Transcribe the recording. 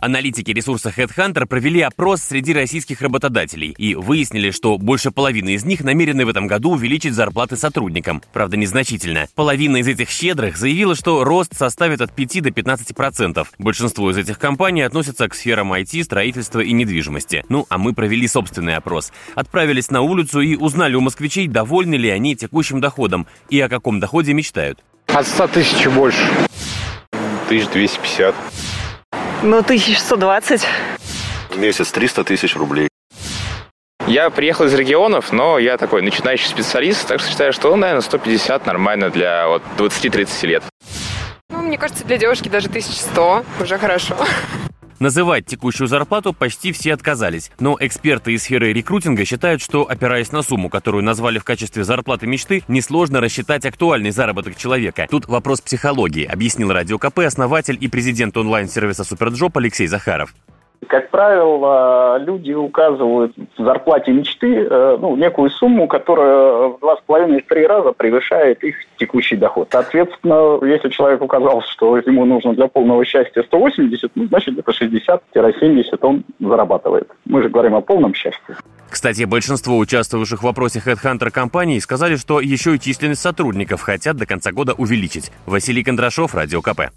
Аналитики ресурса HeadHunter провели опрос среди российских работодателей и выяснили, что больше половины из них намерены в этом году увеличить зарплаты сотрудникам. Правда, незначительно. Половина из этих щедрых заявила, что рост составит от 5 до 15%. Большинство из этих компаний относятся к сферам IT, строительства и недвижимости. Ну, а мы провели собственный опрос. Отправились на улицу и узнали у москвичей, довольны ли они текущим доходом и о каком доходе мечтают. От 100 тысяч больше. 1250. Ну, 1120. В месяц 300 тысяч рублей. Я приехал из регионов, но я такой начинающий специалист, так что считаю, что, ну, наверное, 150 нормально для вот 20-30 лет. Ну, мне кажется, для девушки даже 1100 уже хорошо. Называть текущую зарплату почти все отказались, но эксперты из сферы рекрутинга считают, что, опираясь на сумму, которую назвали в качестве зарплаты мечты, несложно рассчитать актуальный заработок человека. Тут вопрос психологии, объяснил Радио КП основатель и президент онлайн-сервиса Superjob Алексей Захаров. Как правило, люди указывают в зарплате мечты э, ну, некую сумму, которая в два с половиной три раза превышает их текущий доход. Соответственно, если человек указал, что ему нужно для полного счастья 180, ну, значит, это 60-70 он зарабатывает. Мы же говорим о полном счастье. Кстати, большинство участвовавших в вопросе HeadHunter компаний сказали, что еще и численность сотрудников хотят до конца года увеличить. Василий Кондрашов, Радио КП.